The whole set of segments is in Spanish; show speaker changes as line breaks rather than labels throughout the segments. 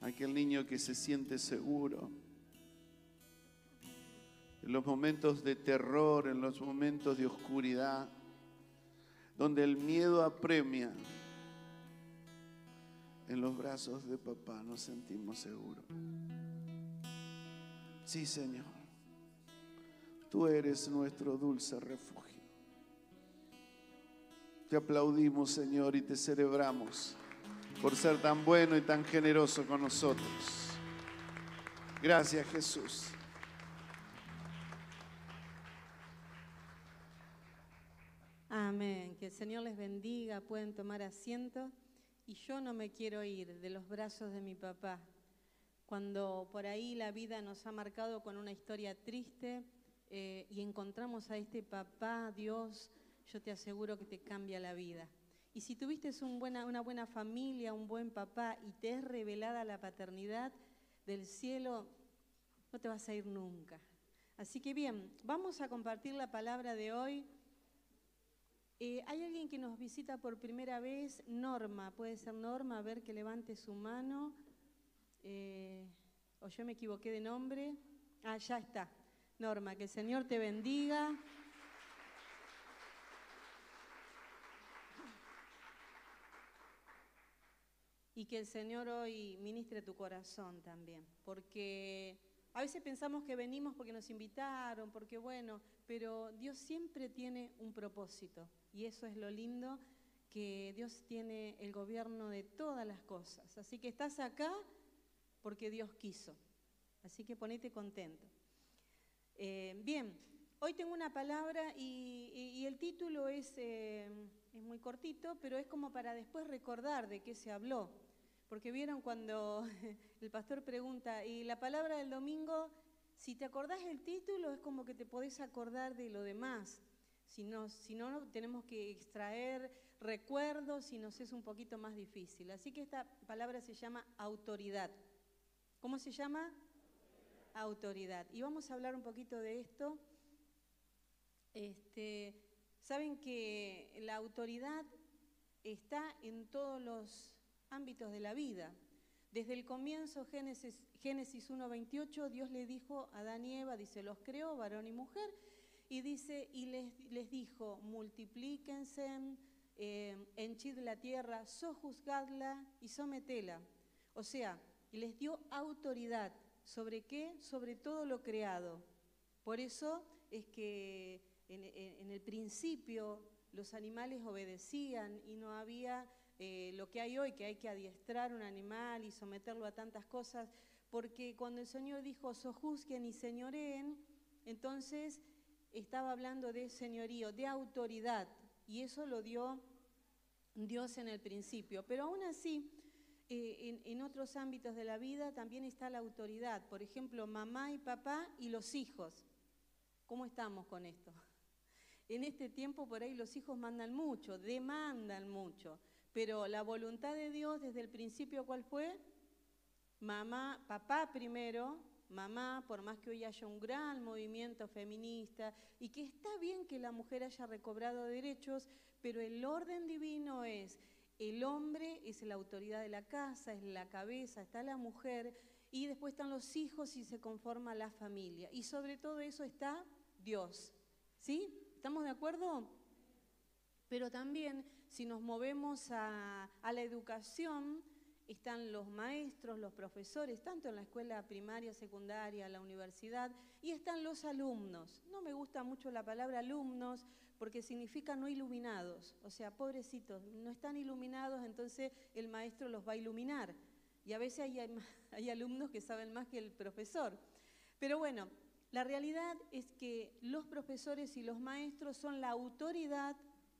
Aquel niño que se siente seguro. En los momentos de terror, en los momentos de oscuridad, donde el miedo apremia, en los brazos de papá nos sentimos seguros. Sí, Señor, tú eres nuestro dulce refugio. Te aplaudimos, Señor, y te celebramos por ser tan bueno y tan generoso con nosotros. Gracias, Jesús.
Amén. Que el Señor les bendiga, pueden tomar asiento. Y yo no me quiero ir de los brazos de mi papá. Cuando por ahí la vida nos ha marcado con una historia triste eh, y encontramos a este papá, Dios, yo te aseguro que te cambia la vida. Y si tuviste una buena familia, un buen papá y te es revelada la paternidad del cielo, no te vas a ir nunca. Así que bien, vamos a compartir la palabra de hoy. Eh, ¿Hay alguien que nos visita por primera vez? Norma, puede ser Norma, a ver que levante su mano. Eh, o yo me equivoqué de nombre. Ah, ya está. Norma, que el Señor te bendiga. Y que el Señor hoy ministre tu corazón también, porque a veces pensamos que venimos porque nos invitaron, porque bueno, pero Dios siempre tiene un propósito y eso es lo lindo, que Dios tiene el gobierno de todas las cosas. Así que estás acá porque Dios quiso. Así que ponete contento. Eh, bien, hoy tengo una palabra y, el título es, eh, es muy cortito, pero es como para después recordar de qué se habló. Porque vieron cuando el pastor pregunta, y la palabra del domingo, si te acordás el título, es como que te podés acordar de lo demás. Si no, si no, tenemos que extraer recuerdos y nos es un poquito más difícil. Así que esta palabra se llama autoridad. ¿Cómo se llama? Autoridad. Y vamos a hablar un poquito de esto. Este, Saben que la autoridad está en todos los ámbitos de la vida. Desde el comienzo, Génesis, Génesis 1.28, Dios le dijo a Adán y Eva, dice, los creó, varón y mujer, y dice, y les, les dijo, multiplíquense, eh, henchid la tierra, sojuzgadla y sometela. O sea, y les dio autoridad. ¿Sobre qué? Sobre todo lo creado. Por eso es que en, el principio los animales obedecían y no había eh, lo que hay hoy, que hay que adiestrar un animal y someterlo a tantas cosas, porque cuando el Señor dijo, sojuzguen y señoreen, entonces estaba hablando de señorío, de autoridad, y eso lo dio Dios en el principio. Pero aún así, eh, en, otros ámbitos de la vida también está la autoridad, por ejemplo, mamá y papá y los hijos. ¿Cómo estamos con esto? En este tiempo por ahí los hijos mandan mucho, demandan mucho. Pero la voluntad de Dios desde el principio, ¿cuál fue? Mamá, papá primero, mamá, por más que hoy haya un gran movimiento feminista y que está bien que la mujer haya recobrado derechos, pero el orden divino es, el hombre es la autoridad de la casa, es la cabeza, está la mujer y después están los hijos y se conforma la familia. Y sobre todo eso está Dios. ¿Sí? ¿Estamos de acuerdo? Pero también si nos movemos a, la educación, están los maestros, los profesores, tanto en la escuela primaria, secundaria, la universidad, y están los alumnos. No me gusta mucho la palabra alumnos porque significa no iluminados, o sea, pobrecitos, no están iluminados, entonces el maestro los va a iluminar. Y a veces hay, alumnos que saben más que el profesor. Pero bueno, la realidad es que los profesores y los maestros son la autoridad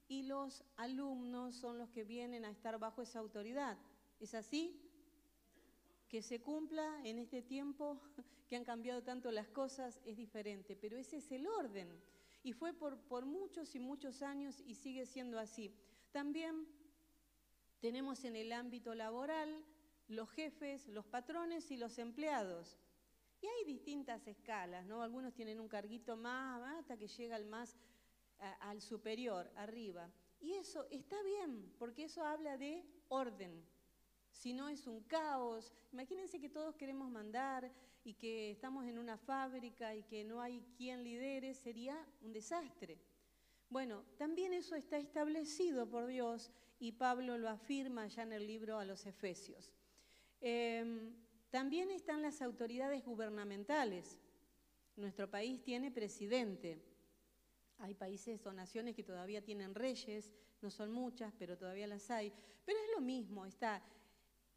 y los alumnos son los que vienen a estar bajo esa autoridad. ¿Es así? Que se cumpla en este tiempo que han cambiado tanto las cosas es diferente, pero ese es el orden. Y fue por, muchos y muchos años y sigue siendo así. También tenemos en el ámbito laboral los jefes, los patrones y los empleados. Y hay distintas escalas, ¿no? Algunos tienen un carguito más, hasta que llega al más al superior, arriba. Y eso está bien, porque eso habla de orden, si no es un caos. Imagínense que todos queremos mandar y que estamos en una fábrica y que no hay quien lidere, sería un desastre. Bueno, también eso está establecido por Dios y Pablo lo afirma ya en el libro a los Efesios. Em, también están las autoridades gubernamentales. Nuestro país tiene presidente. Hay países o naciones que todavía tienen reyes, no son muchas, pero todavía las hay. Pero es lo mismo, está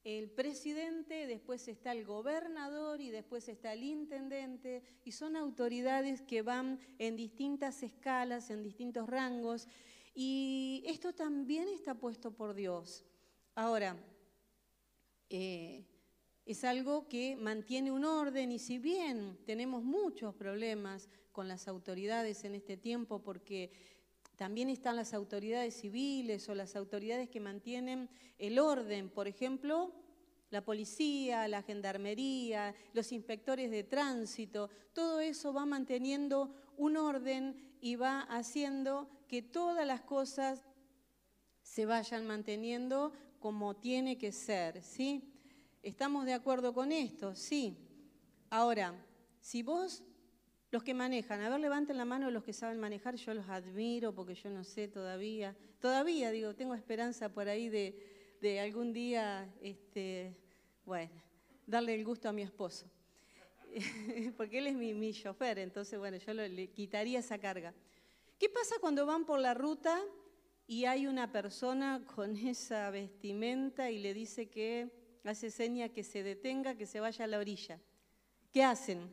el presidente, después está el gobernador y después está el intendente, y son autoridades que van en distintas escalas, en distintos rangos, y esto también está puesto por Dios. Ahora, eh, es algo que mantiene un orden y si bien tenemos muchos problemas con las autoridades en este tiempo porque también están las autoridades civiles o las autoridades que mantienen el orden, por ejemplo, la policía, la gendarmería, los inspectores de tránsito, todo eso va manteniendo un orden y va haciendo que todas las cosas se vayan manteniendo como tiene que ser, ¿sí? ¿Estamos de acuerdo con esto? Sí. Ahora, si vos, los que manejan, a ver, levanten la mano los que saben manejar, yo los admiro porque yo no sé todavía, todavía digo, tengo esperanza por ahí de, algún día, este, bueno, darle el gusto a mi esposo, porque él es mi, mi chofer, entonces, bueno, yo le quitaría esa carga. ¿Qué pasa cuando van por la ruta y hay una persona con esa vestimenta y le dice que hace seña que se detenga, que se vaya a la orilla. ¿Qué hacen?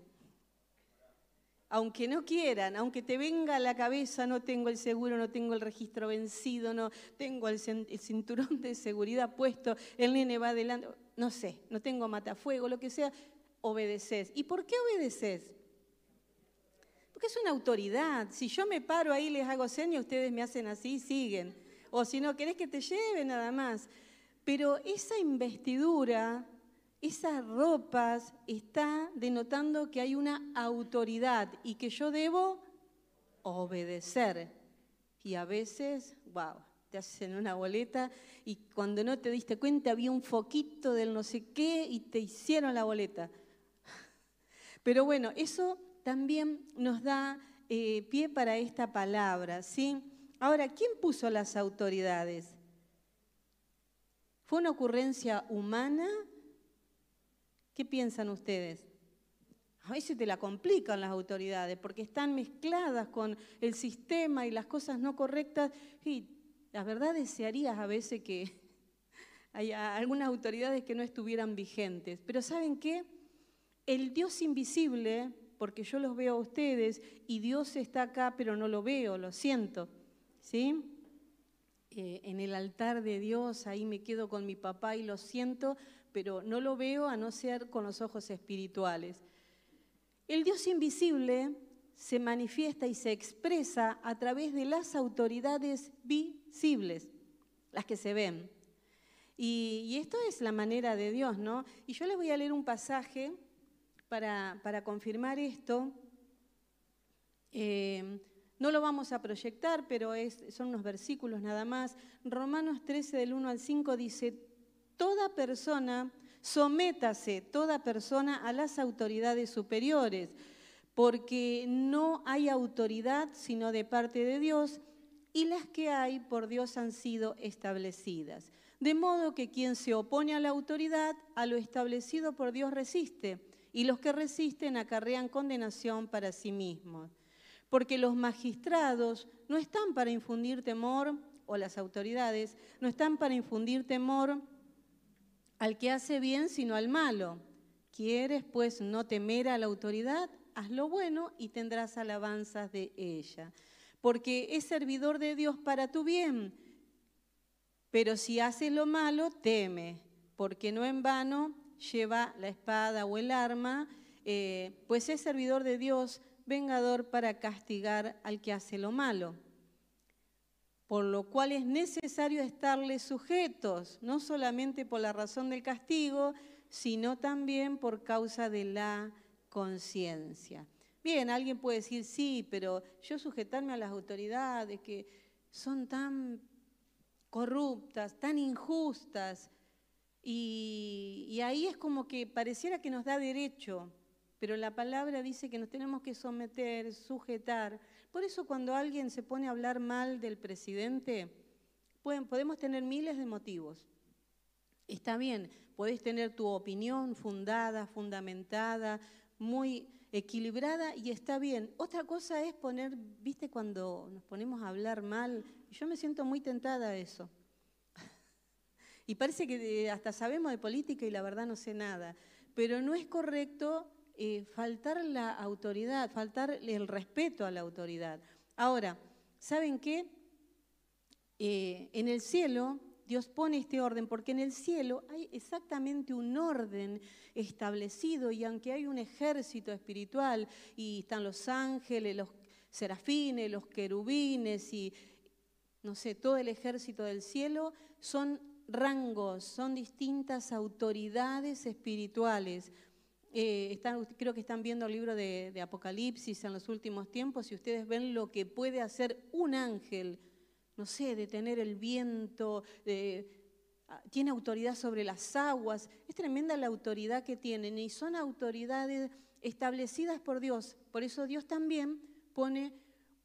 Aunque no quieran, aunque te venga a la cabeza, no tengo el seguro, no tengo el registro vencido, no tengo el, cinturón de seguridad puesto, el nene va adelante, no sé, no tengo matafuego, lo que sea, obedeces. ¿Y por qué obedeces? Porque es una autoridad. Si yo me paro ahí les hago señas, ustedes me hacen así siguen. O si no, querés que te lleve nada más. Pero esa investidura, esas ropas, está denotando que hay una autoridad y que yo debo obedecer. Y a veces, wow, te hacen una boleta y cuando no te diste cuenta había un foquito del no sé qué y te hicieron la boleta. Pero bueno, eso también nos da eh, pie para esta palabra, ¿sí? Ahora, ¿quién puso las autoridades? ¿Fue una ocurrencia humana? ¿Qué piensan ustedes? A veces te la complican las autoridades porque están mezcladas con el sistema y las cosas no correctas. Y la verdad desearías a veces que haya algunas autoridades que no estuvieran vigentes. Pero ¿saben qué? El Dios invisible, porque yo los veo a ustedes y Dios está acá, pero no lo veo, lo siento. ¿Sí? Eh, en el altar de Dios, ahí me quedo con mi papá y lo siento, pero no lo veo a no ser con los ojos espirituales. El Dios invisible se manifiesta y se expresa a través de las autoridades visibles, las que se ven. Y, esto es la manera de Dios, ¿no? Y yo les voy a leer un pasaje para, confirmar esto. Eh, no lo vamos a proyectar, pero son unos versículos nada más. Romanos 13 del 1 al 5 dice, toda persona, sométase toda persona a las autoridades superiores, porque no hay autoridad sino de parte de Dios, y las que hay por Dios han sido establecidas. De modo que quien se opone a la autoridad, a lo establecido por Dios resiste, y los que resisten acarrean condenación para sí mismos porque los magistrados no están para infundir temor, o las autoridades, no están para infundir temor al que hace bien, sino al malo. ¿Quieres pues no temer a la autoridad? Haz lo bueno y tendrás alabanzas de ella, porque es servidor de Dios para tu bien. Pero si haces lo malo, teme, porque no en vano lleva la espada o el arma, eh, pues es servidor de Dios vengador para castigar al que hace lo malo. Por lo cual es necesario estarle sujetos, no solamente por la razón del castigo, sino también por causa de la conciencia. Bien, alguien puede decir, sí, pero yo sujetarme a las autoridades que son tan corruptas, tan injustas. Y, y ahí es como que pareciera que nos da derecho, pero la palabra dice que nos tenemos que someter, sujetar. Por eso cuando alguien se pone a hablar mal del presidente, pueden, podemos tener miles de motivos. Está bien, podés tener tu opinión fundada, fundamentada, muy equilibrada y está bien. Otra cosa es poner, viste, cuando nos ponemos a hablar mal, yo me siento muy tentada a eso. y parece que hasta sabemos de política y la verdad no sé nada. Pero no es correcto faltar la autoridad, faltar el respeto a la autoridad. Ahora, ¿saben qué? Eh, en el cielo Dios pone este orden porque en el cielo hay exactamente un orden establecido y aunque hay un ejército espiritual y están los ángeles, los serafines, los querubines y no sé, todo el ejército del cielo, son rangos, son distintas autoridades espirituales. Eh, están, creo que están viendo el libro de, Apocalipsis en los últimos tiempos y ustedes ven lo que puede hacer un ángel no sé, de tener el viento, ah, tiene autoridad sobre las aguas. Es tremenda la autoridad que tienen y son autoridades establecidas por Dios. Por eso Dios también pone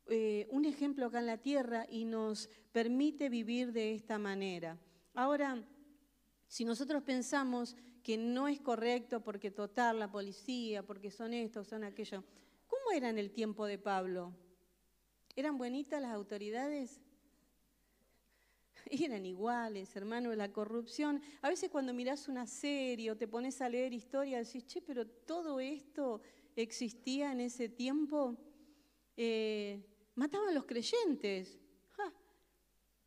eh, un ejemplo acá en la tierra y nos permite vivir de esta manera. Ahora, si nosotros pensamos que no es correcto porque total la policía, porque son estos, son aquellos, ¿cómo era en el tiempo de Pablo? ¿Eran bonitas las autoridades? eran iguales, hermano, la corrupción. A veces cuando mirás una serie o te pones a leer historia, decís, che, pero todo esto existía en ese tiempo. Eh, mataban los creyentes.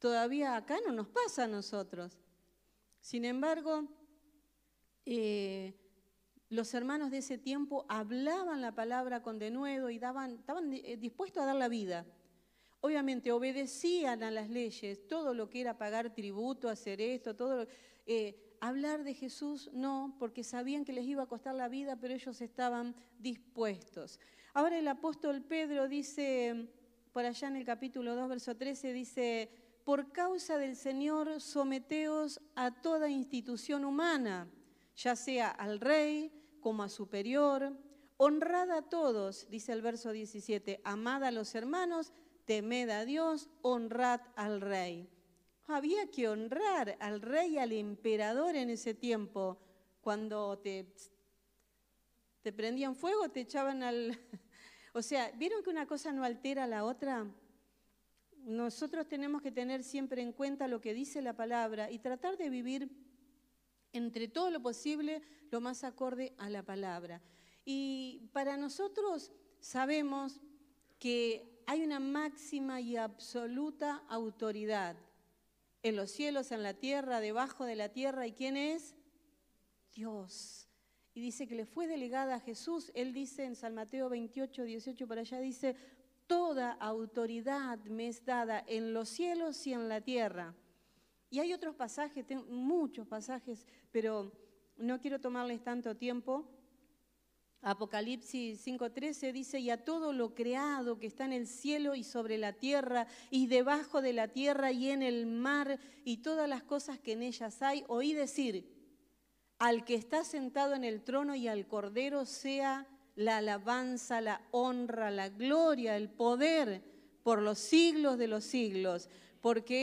todavía acá no nos pasa a nosotros. Sin embargo, eh, los hermanos de ese tiempo hablaban la palabra con denuedo y daban, estaban eh, dispuestos a dar la vida. Obviamente obedecían a las leyes, todo lo que era pagar tributo, hacer esto, todo eh, hablar de Jesús no, porque sabían que les iba a costar la vida, pero ellos estaban dispuestos. Ahora el apóstol Pedro dice, por allá en el capítulo 2, verso 13, dice, por causa del Señor someteos a toda institución humana, ya sea al rey como a superior, honrad a todos, dice el verso 17, amad a los hermanos, temed a Dios, honrad al rey. Había que honrar al rey y al emperador en ese tiempo. Cuando te, te prendían fuego, te echaban al... O sea, ¿vieron que una cosa no altera a la otra? Nosotros tenemos que tener siempre en cuenta lo que dice la palabra y tratar de vivir entre todo lo posible lo más acorde a la palabra. Y para nosotros sabemos que hay una máxima y absoluta autoridad en los cielos, en la tierra, debajo de la tierra. ¿Y quién es? Dios. Y dice que le fue delegada a Jesús. Él dice en San Mateo 28, 18 por allá, dice, toda autoridad me es dada en los cielos y en la tierra. Y hay otros pasajes, muchos pasajes, pero no quiero tomarles tanto tiempo. Apocalipsis 5:13 dice, y a todo lo creado que está en el cielo y sobre la tierra y debajo de la tierra y en el mar y todas las cosas que en ellas hay, oí decir, al que está sentado en el trono y al cordero sea la alabanza, la honra, la gloria, el poder por los siglos de los siglos, porque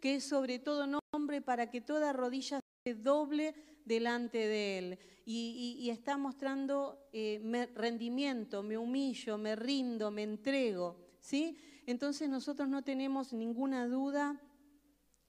que es sobre todo nombre para que toda rodilla se doble delante de Él y, está mostrando eh, rendimiento, me humillo, me rindo, me entrego. ¿sí? Entonces nosotros no tenemos ninguna duda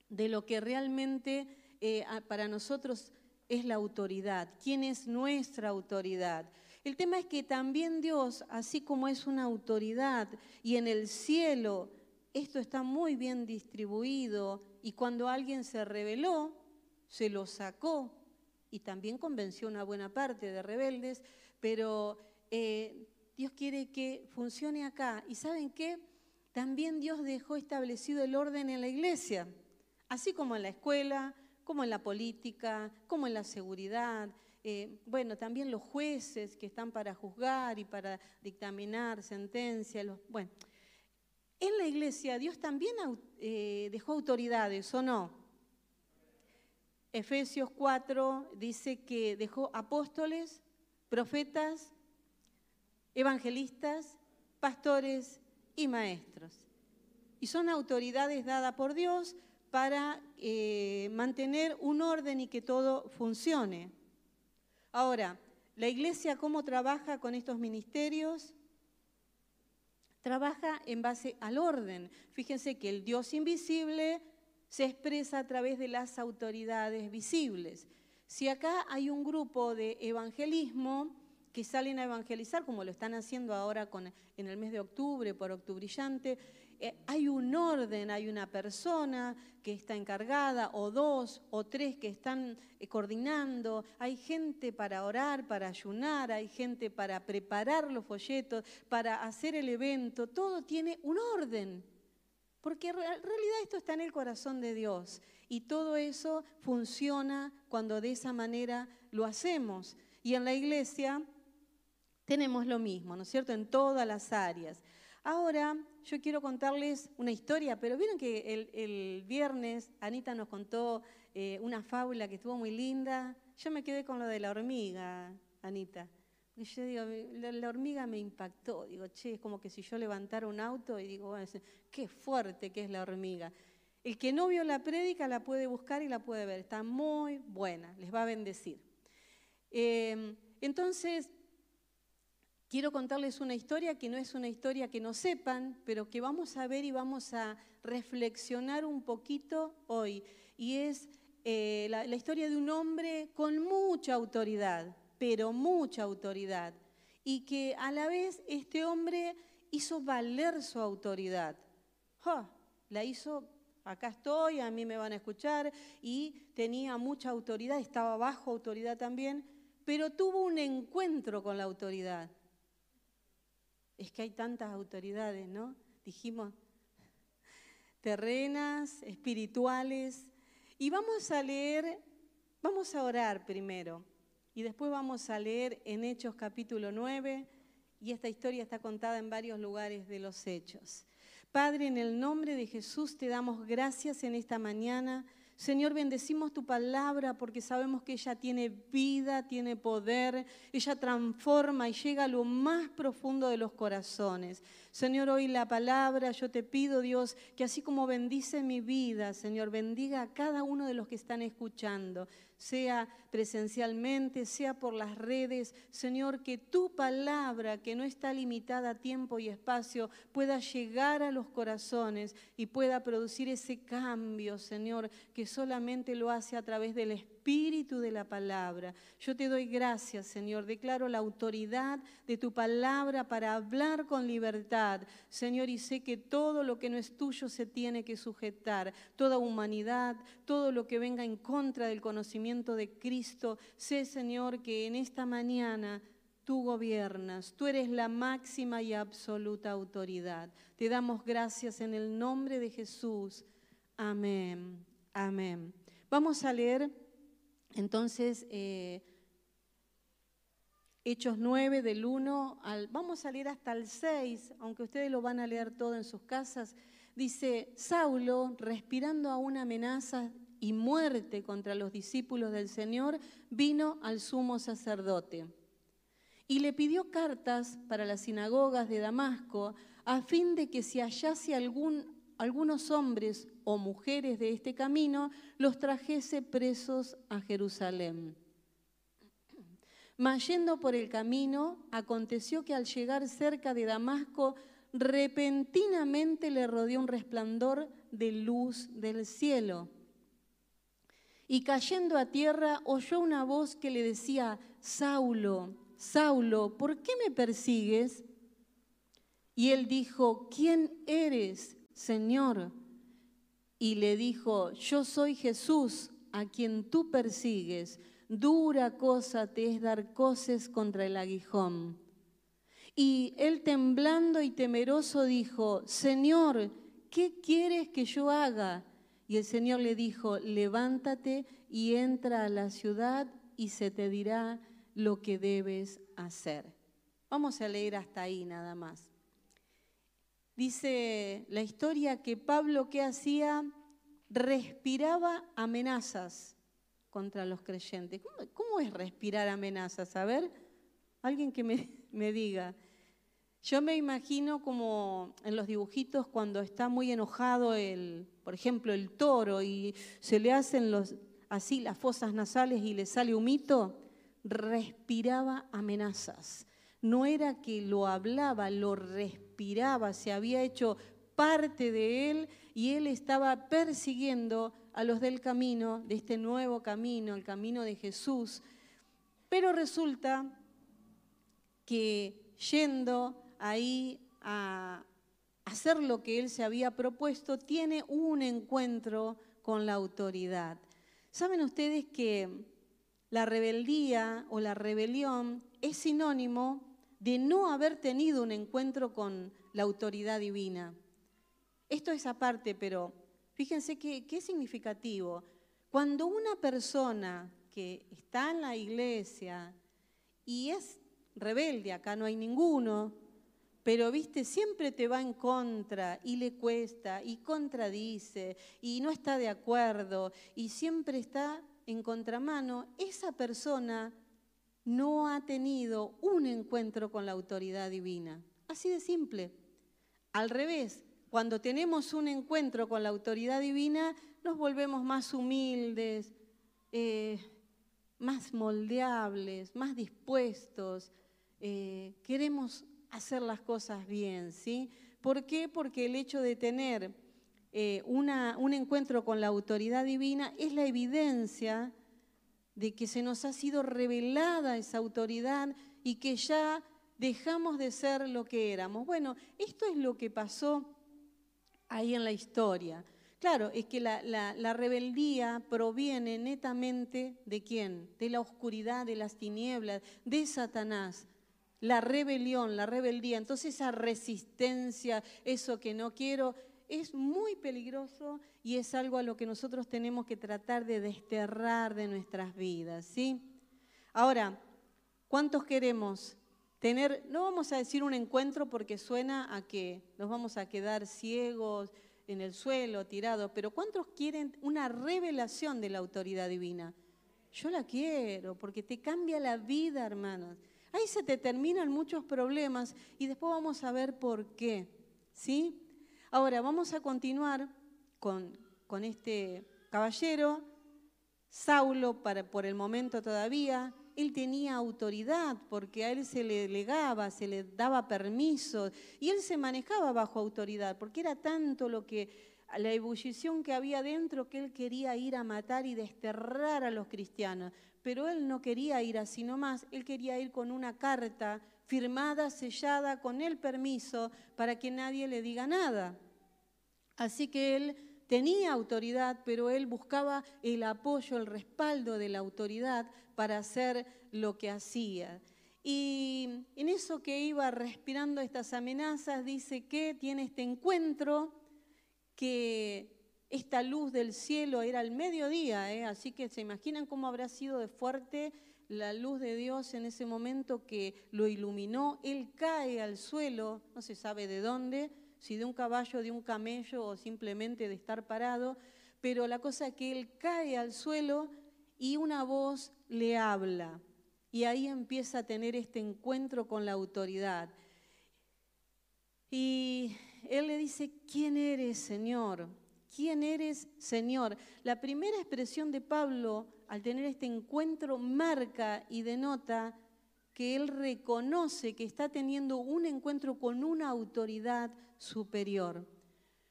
de lo que realmente eh, para nosotros es la autoridad, quién es nuestra autoridad. El tema es que también Dios, así como es una autoridad y en el cielo esto está muy bien distribuido y cuando alguien se rebeló, se lo sacó y también convenció una buena parte de rebeldes, pero eh, Dios quiere que funcione acá. ¿Y saben qué? También Dios dejó establecido el orden en la iglesia, así como en la escuela, como en la política, como en la seguridad. Eh, bueno, también los jueces que están para juzgar y para dictaminar sentencias. bueno, En la iglesia Dios también eh, dejó autoridades, ¿o no? Efesios 4 dice que dejó apóstoles, profetas, evangelistas, pastores y maestros. Y son autoridades dadas por Dios para eh, mantener un orden y que todo funcione. Ahora, ¿la iglesia cómo trabaja con estos ministerios? Trabaja en base al orden. Fíjense que el Dios invisible se expresa a través de las autoridades visibles. Si acá hay un grupo de evangelismo, que salen a evangelizar, como lo están haciendo ahora con, en el mes de octubre, por Octubrillante, eh, hay un orden, hay una persona que está encargada, o dos, o tres que están eh, coordinando, hay gente para orar, para ayunar, hay gente para preparar los folletos, para hacer el evento, todo tiene un orden. Porque en realidad esto está en el corazón de Dios y todo eso funciona cuando de esa manera lo hacemos. Y en la iglesia tenemos lo mismo, ¿no es cierto? En todas las áreas. Ahora yo quiero contarles una historia, pero vieron que el, viernes Anita nos contó eh, una fábula que estuvo muy linda. Yo me quedé con lo de la hormiga, Anita. Y yo digo, la, hormiga me impactó. Digo, che, es como que si yo levantara un auto y digo, bueno, qué fuerte que es la hormiga. El que no vio la prédica la puede buscar y la puede ver. Está muy buena, les va a bendecir. Eh, entonces, quiero contarles una historia que no es una historia que no sepan, pero que vamos a ver y vamos a reflexionar un poquito hoy. Y es eh, la, historia de un hombre con mucha autoridad, pero mucha autoridad. Y que a la vez este hombre hizo valer su autoridad. La hizo, acá estoy, a mí me van a escuchar, y tenía mucha autoridad, estaba bajo autoridad también, pero tuvo un encuentro con la autoridad es que hay tantas autoridades, ¿no? Dijimos, terrenas, espirituales. Y vamos a leer, vamos a orar primero, y después vamos a leer en Hechos capítulo 9, y esta historia está contada en varios lugares de los Hechos. Padre, en el nombre de Jesús te damos gracias en esta mañana Señor, bendecimos tu palabra porque sabemos que ella tiene vida, tiene poder, ella transforma y llega a lo más profundo de los corazones. Señor, hoy la palabra, yo te pido, Dios, que así como bendice mi vida, Señor, bendiga a cada uno de los que están escuchando sea presencialmente, sea por las redes. Señor, que tu palabra, que no está limitada a tiempo y espacio, pueda llegar a los corazones y pueda producir ese cambio, Señor, que solamente lo hace a través del Espíritu espíritu de la palabra. Yo te doy gracias, Señor. Declaro la autoridad de tu palabra para hablar con libertad. Señor, y sé que todo lo que no es tuyo se tiene que sujetar. Toda humanidad, todo lo que venga en contra del conocimiento de Cristo. Sé, Señor, que en esta mañana tú gobiernas, tú eres la máxima y absoluta autoridad. Te damos gracias en el nombre de Jesús. Amén. Amén. Vamos a leer entonces, eh, Hechos 9 del 1 al, vamos a leer hasta el 6, aunque ustedes lo van a leer todo en sus casas, dice, Saulo, respirando a una amenaza y muerte contra los discípulos del Señor, vino al sumo sacerdote y le pidió cartas para las sinagogas de Damasco a fin de que si hallase algún algunos hombres o mujeres de este camino los trajese presos a Jerusalén. Mas yendo por el camino, aconteció que al llegar cerca de Damasco, repentinamente le rodeó un resplandor de luz del cielo. Y cayendo a tierra, oyó una voz que le decía, Saulo, Saulo, ¿por qué me persigues? Y él dijo, ¿quién eres, Señor? Y le dijo, yo soy Jesús a quien tú persigues. Dura cosa te es dar coces contra el aguijón. Y él temblando y temeroso dijo, Señor, ¿qué quieres que yo haga? Y el Señor le dijo, levántate y entra a la ciudad y se te dirá lo que debes hacer. Vamos a leer hasta ahí nada más. Dice la historia que Pablo, ¿qué hacía? Respiraba amenazas contra los creyentes. ¿Cómo, es respirar amenazas? A ver, alguien que me, me diga. Yo me imagino como en los dibujitos cuando está muy enojado el, por ejemplo, el toro y se le hacen los, así las fosas nasales y le sale humito, respiraba amenazas. No era que lo hablaba, lo respiraba, se había hecho parte de él y él estaba persiguiendo a los del camino, de este nuevo camino, el camino de Jesús. Pero resulta que yendo ahí a hacer lo que él se había propuesto, tiene un encuentro con la autoridad. ¿Saben ustedes que la rebeldía o la rebelión es sinónimo de no haber tenido un encuentro con la autoridad divina? Esto es aparte, pero fíjense qué significativo. Cuando una persona que está en la iglesia y es rebelde, acá no hay ninguno, pero viste, siempre te va en contra y le cuesta y contradice y no está de acuerdo y siempre está en contramano, esa persona no ha tenido un encuentro con la autoridad divina. Así de simple. Al revés, cuando tenemos un encuentro con la autoridad divina, nos volvemos más humildes, eh, más moldeables, más dispuestos. Eh, queremos hacer las cosas bien, ¿sí? ¿Por qué? Porque el hecho de tener eh, un encuentro con la autoridad divina es la evidencia de que se nos ha sido revelada esa autoridad y que ya dejamos de ser lo que éramos. Bueno, esto es lo que pasó ahí en la historia. Claro, es que la, la, rebeldía proviene netamente de quién? De la oscuridad, de las tinieblas, de Satanás. La rebelión, la rebeldía, entonces esa resistencia, eso que no quiero, es muy peligroso y es algo a lo que nosotros tenemos que tratar de desterrar de nuestras vidas, ¿sí? Ahora, ¿cuántos queremos tener, no vamos a decir un encuentro porque suena a que nos vamos a quedar ciegos en el suelo, tirados, pero ¿cuántos quieren una revelación de la autoridad divina? Yo la quiero porque te cambia la vida, hermanos. Ahí se te terminan muchos problemas y después vamos a ver por qué, ¿sí? Ahora, vamos a continuar con, con este caballero. Saulo, para, por el momento todavía, él tenía autoridad porque a él se le delegaba, se le daba permiso y él se manejaba bajo autoridad porque era tanto lo que la ebullición que había dentro que él quería ir a matar y desterrar a los cristianos. Pero él no quería ir así nomás, él quería ir con una carta firmada, sellada, con el permiso, para que nadie le diga nada. Así que él tenía autoridad, pero él buscaba el apoyo, el respaldo de la autoridad para hacer lo que hacía. Y en eso que iba respirando estas amenazas, dice que tiene este encuentro, que esta luz del cielo era el mediodía, ¿eh? así que se imaginan cómo habrá sido de fuerte la luz de Dios en ese momento que lo iluminó. Él cae al suelo, no se sabe de dónde, si de un caballo, de un camello o simplemente de estar parado, pero la cosa es que él cae al suelo y una voz le habla. Y ahí empieza a tener este encuentro con la autoridad. Y él le dice, ¿quién eres, Señor? ¿Quién eres, Señor? La primera expresión de Pablo al tener este encuentro marca y denota que él reconoce que está teniendo un encuentro con una autoridad superior.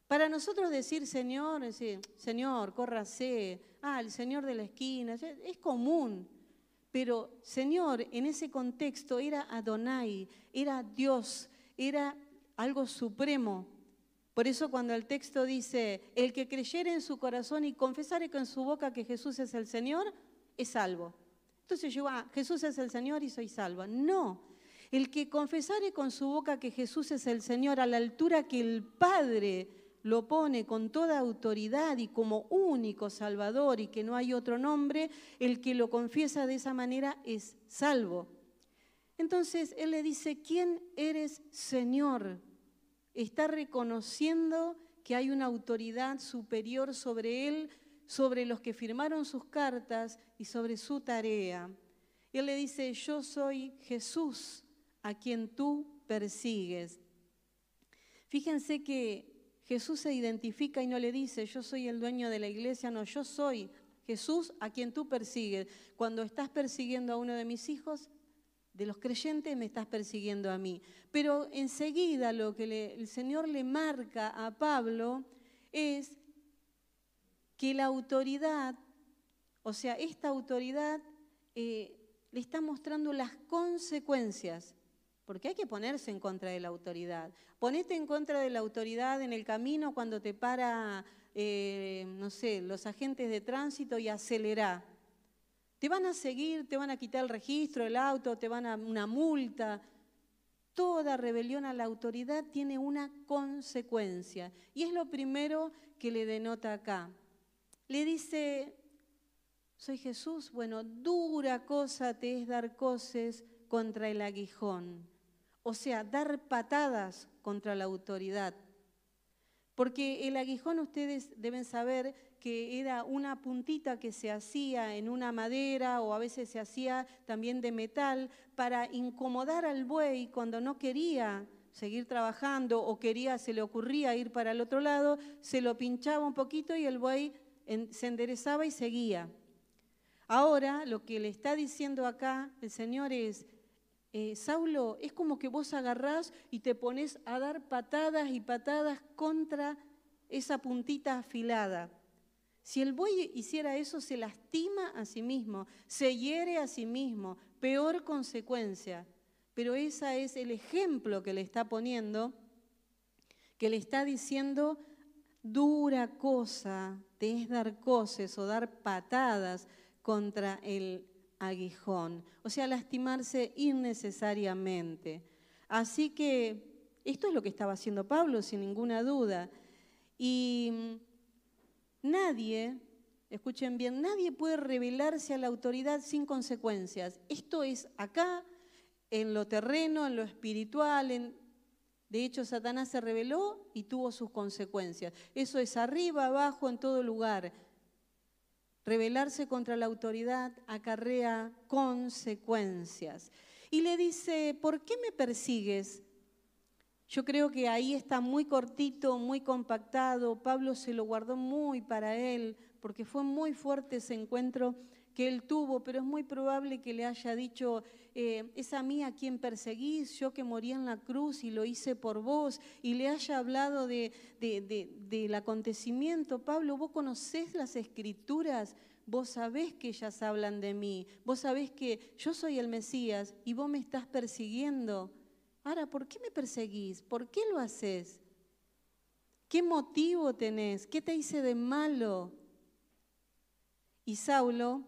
Para nosotros decir Señor, decir, Señor, córrase, ah, el Señor de la esquina, es común. Pero Señor en ese contexto era Adonai, era Dios, era algo supremo. Por eso cuando el texto dice, el que creyere en su corazón y confesare con su boca que Jesús es el Señor, es salvo. Entonces yo, ah, Jesús es el Señor y soy salvo. No, el que confesare con su boca que Jesús es el Señor a la altura que el Padre lo pone con toda autoridad y como único Salvador y que no hay otro nombre, el que lo confiesa de esa manera es salvo. Entonces Él le dice, ¿quién eres Señor? está reconociendo que hay una autoridad superior sobre él, sobre los que firmaron sus cartas y sobre su tarea. Él le dice, yo soy Jesús a quien tú persigues. Fíjense que Jesús se identifica y no le dice, yo soy el dueño de la iglesia, no, yo soy Jesús a quien tú persigues. Cuando estás persiguiendo a uno de mis hijos, de los creyentes, me estás persiguiendo a mí. Pero enseguida lo que el Señor le marca a Pablo es que la autoridad, o sea, esta autoridad eh, le está mostrando las consecuencias, porque hay que ponerse en contra de la autoridad. Ponete en contra de la autoridad en el camino cuando te para, eh, no sé, los agentes de tránsito y acelera. Te van a seguir, te van a quitar el registro del auto, te van a una multa. Toda rebelión a la autoridad tiene una consecuencia. Y es lo primero que le denota acá. Le dice, soy Jesús, bueno, dura cosa te es dar coces contra el aguijón, o sea, dar patadas contra la autoridad. Porque el aguijón ustedes deben saber que era una puntita que se hacía en una madera o a veces se hacía también de metal para incomodar al buey cuando no quería seguir trabajando o quería, se le ocurría ir para el otro lado, se lo pinchaba un poquito y el buey se enderezaba y seguía. Ahora lo que le está diciendo acá el Señor es, eh, Saulo, es como que vos agarrás y te pones a dar patadas y patadas contra esa puntita afilada. Si el buey hiciera eso, se lastima a sí mismo, se hiere a sí mismo, peor consecuencia. Pero ese es el ejemplo que le está poniendo, que le está diciendo, dura cosa te es dar coces o dar patadas contra el aguijón, o sea, lastimarse innecesariamente. Así que esto es lo que estaba haciendo Pablo, sin ninguna duda. Y nadie, escuchen bien, nadie puede rebelarse a la autoridad sin consecuencias. Esto es acá, en lo terreno, en lo espiritual, en, de hecho, Satanás se rebeló y tuvo sus consecuencias. Eso es arriba, abajo, en todo lugar. Rebelarse contra la autoridad acarrea consecuencias. Y le dice, ¿por qué me persigues? Yo creo que ahí está muy cortito, muy compactado. Pablo se lo guardó muy para él, porque fue muy fuerte ese encuentro que él tuvo, pero es muy probable que le haya dicho, eh, es a mí a quien perseguís, yo que morí en la cruz y lo hice por vos, y le haya hablado de, del acontecimiento. Pablo, vos conocés las escrituras, vos sabés que ellas hablan de mí, vos sabés que yo soy el Mesías y vos me estás persiguiendo. Ahora, ¿por qué me perseguís? ¿Por qué lo haces? ¿Qué motivo tenés? ¿Qué te hice de malo? Y Saulo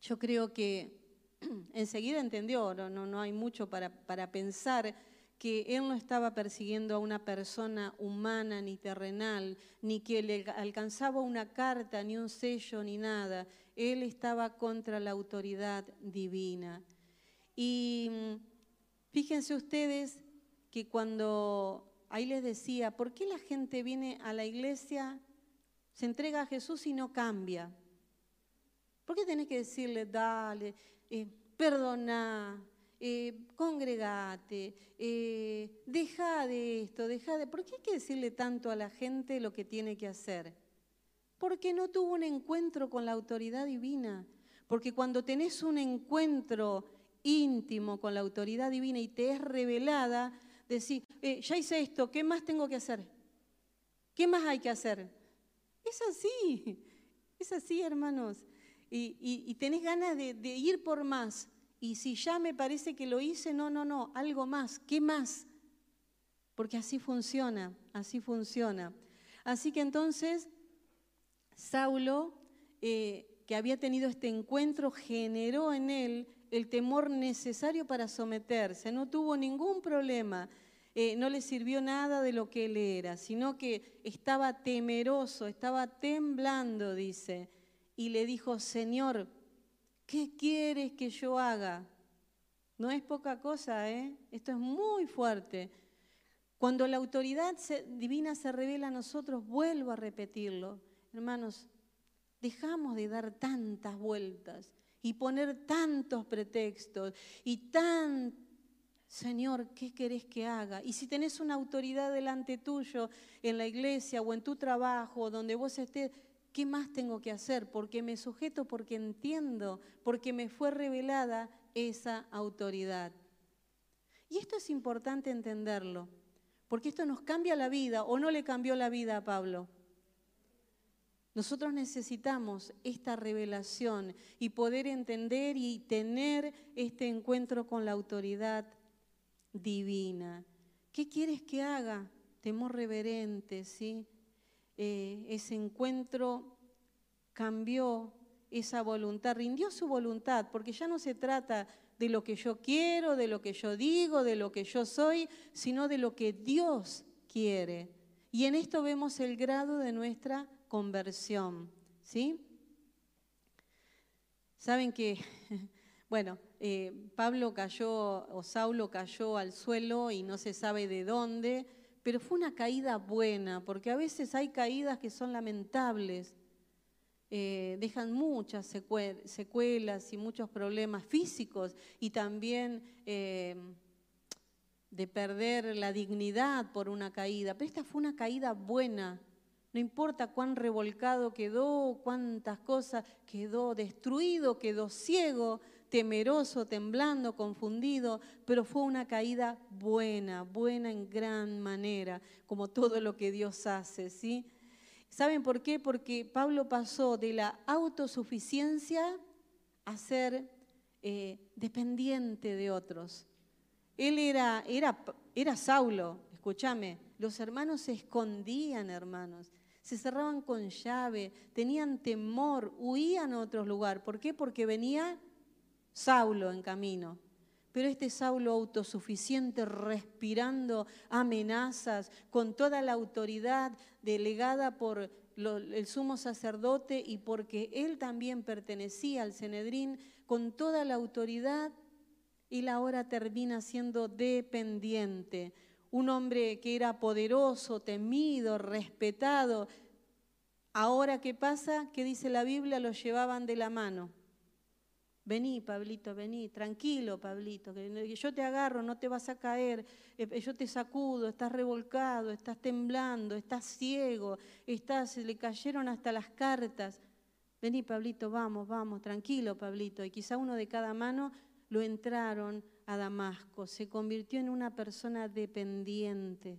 yo creo que enseguida entendió, no, no, hay mucho para, para pensar que él no estaba persiguiendo a una persona humana ni terrenal, ni que le alcanzaba una carta, ni un sello, ni nada. Él estaba contra la autoridad divina. Y mm, fíjense ustedes que cuando ahí les decía, ¿por qué la gente viene a la iglesia, se entrega a Jesús y no cambia? ¿Por qué tenés que decirle, dale, eh, perdona, eh, congregate, eh, deja de esto, deja de... ¿Por qué hay que decirle tanto a la gente lo que tiene que hacer? Porque no tuvo un encuentro con la autoridad divina. Porque cuando tenés un encuentro íntimo con la autoridad divina y te es revelada, decís, ya hice esto, ¿qué más tengo que hacer? ¿Qué más hay que hacer? Es así, es así, hermanos y, tenés ganas de, ir por más. Y si ya me parece que lo hice, no, no, no, algo más, ¿qué más? Porque así funciona, así funciona. Así que entonces, Saulo, eh, que había tenido este encuentro, generó en él el temor necesario para someterse, no tuvo ningún problema. Eh, no le sirvió nada de lo que él era, sino que estaba temeroso, estaba temblando, dice y le dijo, Señor, ¿qué quieres que yo haga? No es poca cosa, ¿eh? Esto es muy fuerte. Cuando la autoridad divina se revela a nosotros, vuelvo a repetirlo, hermanos, dejamos de dar tantas vueltas y poner tantos pretextos y tan, Señor, ¿qué querés que haga? Y si tenés una autoridad delante tuyo en la iglesia o en tu trabajo, donde vos estés, ¿qué más tengo que hacer? Porque me sujeto, porque entiendo, porque me fue revelada esa autoridad. Y esto es importante entenderlo, porque esto nos cambia la vida o no le cambió la vida a Pablo. Nosotros necesitamos esta revelación y poder entender y tener este encuentro con la autoridad divina. ¿Qué quieres que haga? Temor reverente, ¿sí? Eh, ese encuentro cambió esa voluntad, rindió su voluntad, porque ya no se trata de lo que yo quiero, de lo que yo digo, de lo que yo soy, sino de lo que Dios quiere. Y en esto vemos el grado de nuestra conversión. ¿Sí? Saben que, bueno, eh, Pablo cayó o Saulo cayó al suelo y no se sabe de dónde, pero fue una caída buena, porque a veces hay caídas que son lamentables, eh, dejan muchas secuelas y muchos problemas físicos y también eh, de perder la dignidad por una caída. Pero esta fue una caída buena. No importa cuán revolcado quedó, cuántas cosas, quedó destruido, quedó ciego, temeroso, temblando, confundido, pero fue una caída buena, buena en gran manera, como todo lo que Dios hace, ¿sí? ¿Saben por qué? Porque Pablo pasó de la autosuficiencia a ser eh, dependiente de otros. Él era, era, era Saulo, escúchame, los hermanos se escondían, hermanos, se cerraban con llave, tenían temor, huían a otro lugar. ¿Por qué? Porque venía Saulo en camino. Pero este Saulo autosuficiente, respirando amenazas, con toda la autoridad delegada por el sumo sacerdote y porque él también pertenecía al Cenedrín, con toda la autoridad, y la hora termina siendo dependiente. Un hombre que era poderoso, temido, respetado. Ahora, ¿qué pasa? ¿Qué dice la Biblia? Lo llevaban de la mano Vení, Pablito, vení, tranquilo, Pablito, que yo te agarro, no te vas a caer, eh, yo te sacudo, estás revolcado, estás temblando, estás ciego, estás, le cayeron hasta las cartas. Vení, Pablito, vamos, vamos, tranquilo, Pablito. Y quizá uno de cada mano lo entraron a Damasco, se convirtió en una persona dependiente.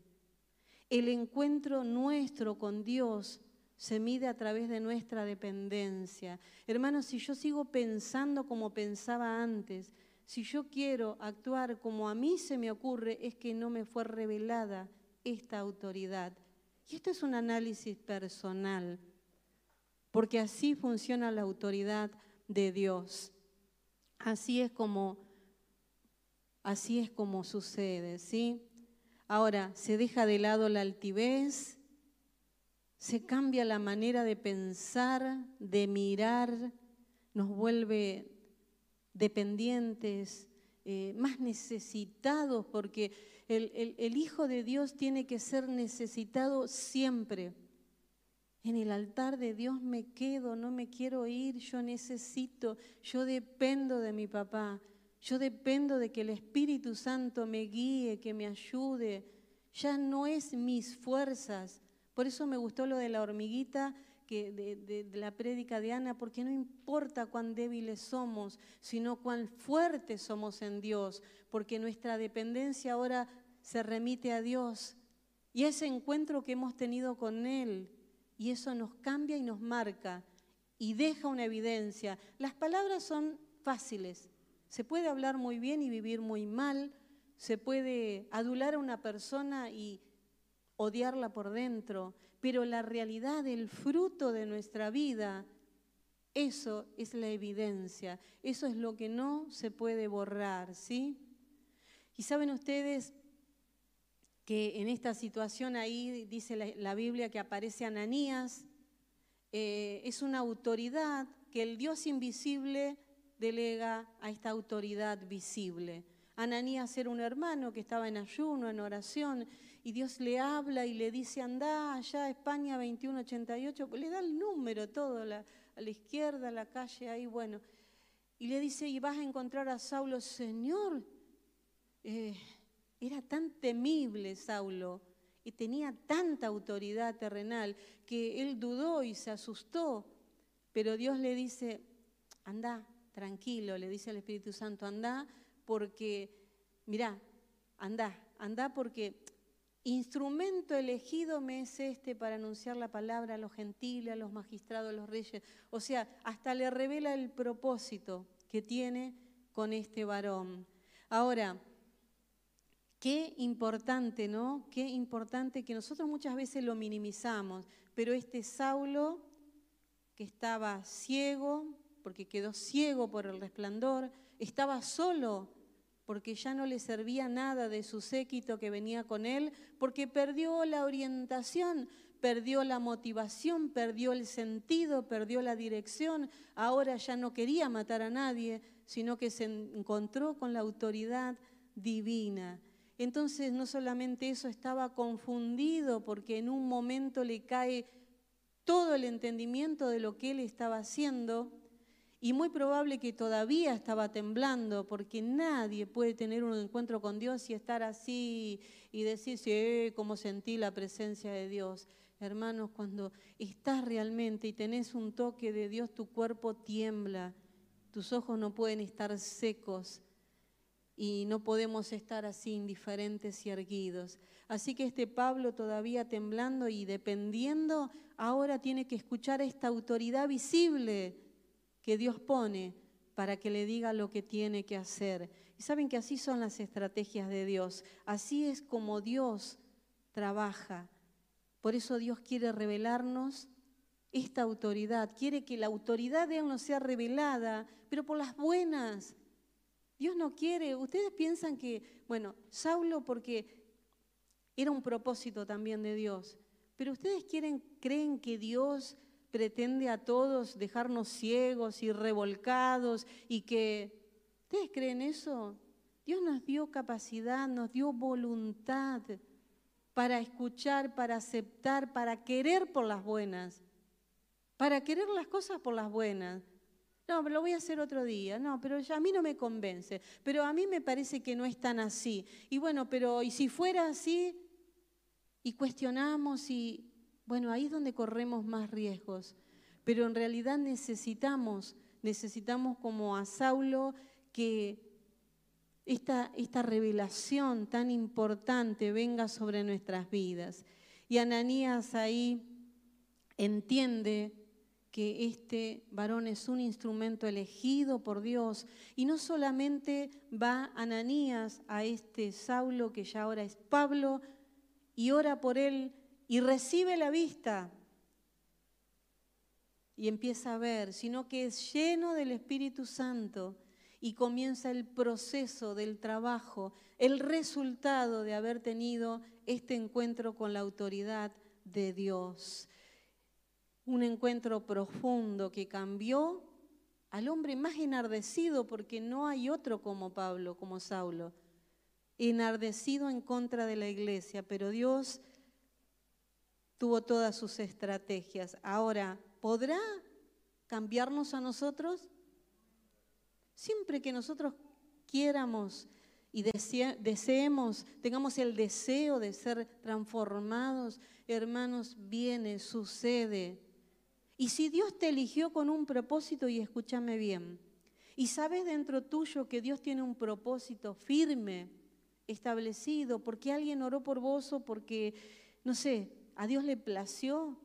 El encuentro nuestro con Dios se mide a través de nuestra dependencia. Hermanos, si yo sigo pensando como pensaba antes, si yo quiero actuar como a mí se me ocurre, es que no me fue revelada esta autoridad. Y esto es un análisis personal, porque así funciona la autoridad de Dios. Así es como así es como sucede, ¿sí? Ahora, se deja de lado la altivez, se cambia la manera de pensar, de mirar, nos vuelve dependientes, eh, más necesitados, porque el, el Hijo de Dios tiene que ser necesitado siempre. En el altar de Dios me quedo, no me quiero ir, yo necesito, yo dependo de mi papá, yo dependo de que el Espíritu Santo me guíe, que me ayude. Ya no es mis fuerzas, por eso me gustó lo de la hormiguita que de, la prédica de Ana, porque no importa cuán débiles somos, sino cuán fuertes somos en Dios, porque nuestra dependencia ahora se remite a Dios y ese encuentro que hemos tenido con Él, y eso nos cambia y nos marca y deja una evidencia. Las palabras son fáciles, se puede hablar muy bien y vivir muy mal, se puede adular a una persona y odiarla por dentro, pero la realidad, el fruto de nuestra vida, eso es la evidencia, eso es lo que no se puede borrar, ¿sí? Y saben ustedes que en esta situación ahí dice la, Biblia que aparece Ananías, eh, es una autoridad que el Dios invisible delega a esta autoridad visible. Ananías era un hermano que estaba en ayuno, en oración, y Dios le habla y le dice, anda allá, España 2188, le da el número todo, a la izquierda, la calle ahí, bueno. Y le dice, y vas a encontrar a Saulo, Señor, eh, era tan temible Saulo y tenía tanta autoridad terrenal que él dudó y se asustó, pero Dios le dice, anda, tranquilo, le dice al Espíritu Santo, anda porque, mira, anda, anda porque instrumento elegido me es este para anunciar la palabra a los gentiles, a los magistrados, a los reyes. O sea, hasta le revela el propósito que tiene con este varón. Ahora, qué importante, ¿no? Qué importante que nosotros muchas veces lo minimizamos, pero este Saulo, que estaba ciego, porque quedó ciego por el resplandor, estaba solo porque ya no le servía nada de su séquito que venía con él, porque perdió la orientación, perdió la motivación, perdió el sentido, perdió la dirección, ahora ya no quería matar a nadie, sino que se encontró con la autoridad divina. Entonces no solamente eso, estaba confundido porque en un momento le cae todo el entendimiento de lo que él estaba haciendo y muy probable que todavía estaba temblando, porque nadie puede tener un encuentro con Dios y estar así y decir, sí, cómo sentí la presencia de Dios. Hermanos, cuando estás realmente y tenés un toque de Dios, tu cuerpo tiembla, tus ojos no pueden estar secos y no podemos estar así indiferentes y erguidos. Así que este Pablo todavía temblando y dependiendo, ahora tiene que escuchar esta autoridad visible que Dios pone para que le diga lo que tiene que hacer. Y saben que así son las estrategias de Dios, así es como Dios trabaja. Por eso Dios quiere revelarnos esta autoridad, quiere que la autoridad de Él sea revelada, pero por las buenas. Dios no quiere, ustedes piensan que, bueno, Saulo porque era un propósito también de Dios, pero ustedes quieren, creen que Dios pretende a todos dejarnos ciegos y revolcados y que... ¿Ustedes creen eso? Dios nos dio capacidad, nos dio voluntad para escuchar, para aceptar, para querer por las buenas, para querer las cosas por las buenas. No, pero lo voy a hacer otro día. No, pero ya a mí no me convence. Pero a mí me parece que no es tan así. Y bueno, pero ¿y si fuera así? Y cuestionamos y bueno, ahí es donde corremos más riesgos. Pero en realidad necesitamos, necesitamos como a Saulo que esta, esta revelación tan importante venga sobre nuestras vidas. Y Ananías ahí entiende que este varón es un instrumento elegido por Dios. Y no solamente va Ananías a este Saulo, que ya ahora es Pablo, y ora por él y recibe la vista y empieza a ver, sino que es lleno del Espíritu Santo y comienza el proceso del trabajo, el resultado de haber tenido este encuentro con la autoridad de Dios. Un encuentro profundo que cambió al hombre más enardecido, porque no hay otro como Pablo, como Saulo, enardecido en contra de la iglesia, pero Dios tuvo todas sus estrategias. Ahora, ¿podrá cambiarnos a nosotros? Siempre que nosotros quiéramos y deseemos, tengamos el deseo de ser transformados, hermanos, viene, sucede. Y si Dios te eligió con un propósito, y escúchame bien, y sabes dentro tuyo que Dios tiene un propósito firme, establecido, porque alguien oró por vos o porque, no sé, a Dios le plació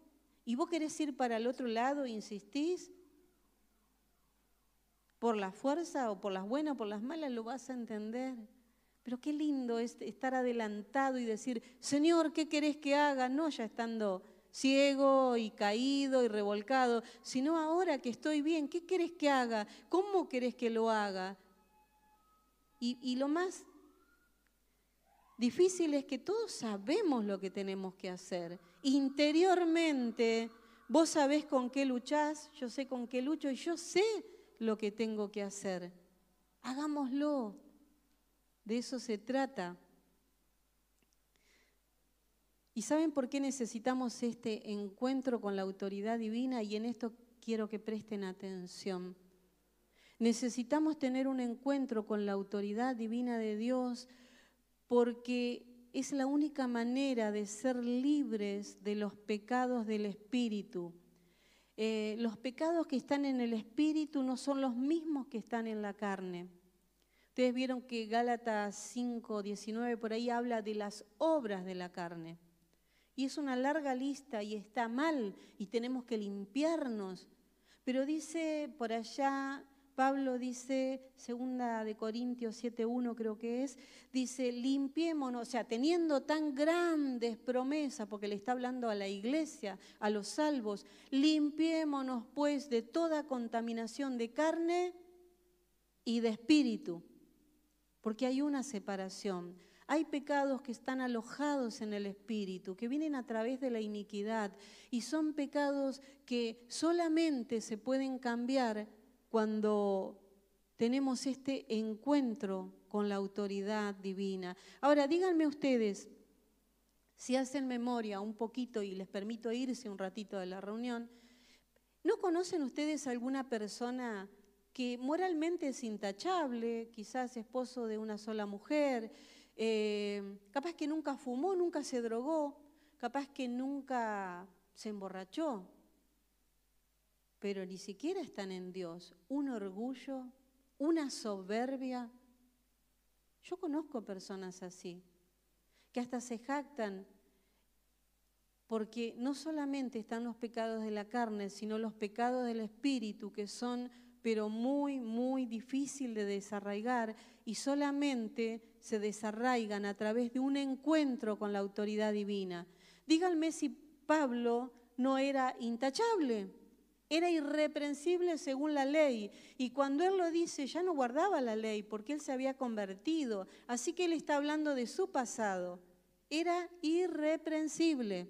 y vos querés ir para el otro lado e insistís, por la fuerza o por las buenas o por las malas lo vas a entender. Pero qué lindo es estar adelantado y decir, Señor, ¿qué querés que haga? No ya estando ciego y caído y revolcado, sino ahora que estoy bien, ¿qué querés que haga? ¿Cómo querés que lo haga? Y, y lo más difícil es que todos sabemos lo que tenemos que hacer. Interiormente, vos sabés con qué luchás, yo sé con qué lucho y yo sé lo que tengo que hacer. Hagámoslo. De eso se trata. ¿Y saben por qué necesitamos este encuentro con la autoridad divina? Y en esto quiero que presten atención. Necesitamos tener un encuentro con la autoridad divina de Dios porque es la única manera de ser libres de los pecados del espíritu. Eh, los pecados que están en el espíritu no son los mismos que están en la carne. Ustedes vieron que Gálatas 5, 19 por ahí habla de las obras de la carne. Y es una larga lista y está mal y tenemos que limpiarnos. Pero dice por allá Pablo dice, segunda de Corintios 7.1 creo que es, dice, limpiémonos, o sea, teniendo tan grandes promesas, porque le está hablando a la iglesia, a los salvos, limpiémonos pues de toda contaminación de carne y de espíritu, porque hay una separación. Hay pecados que están alojados en el espíritu, que vienen a través de la iniquidad, y son pecados que solamente se pueden cambiar cuando tenemos este encuentro con la autoridad divina. Ahora, díganme ustedes, si hacen memoria un poquito y les permito irse un ratito de la reunión, ¿no conocen ustedes alguna persona que moralmente es intachable, quizás esposo de una sola mujer, eh, capaz que nunca fumó, nunca se drogó, capaz que nunca se emborrachó, pero ni siquiera están en Dios. Un orgullo, una soberbia. Yo conozco personas así, que hasta se jactan porque no solamente están los pecados de la carne, sino los pecados del espíritu, que son pero muy, muy difícil de desarraigar y solamente se desarraigan a través de un encuentro con la autoridad divina. Díganme si Pablo no era intachable. Era irreprensible según la ley. Y cuando él lo dice, ya no guardaba la ley porque él se había convertido. Así que él está hablando de su pasado. Era irreprensible.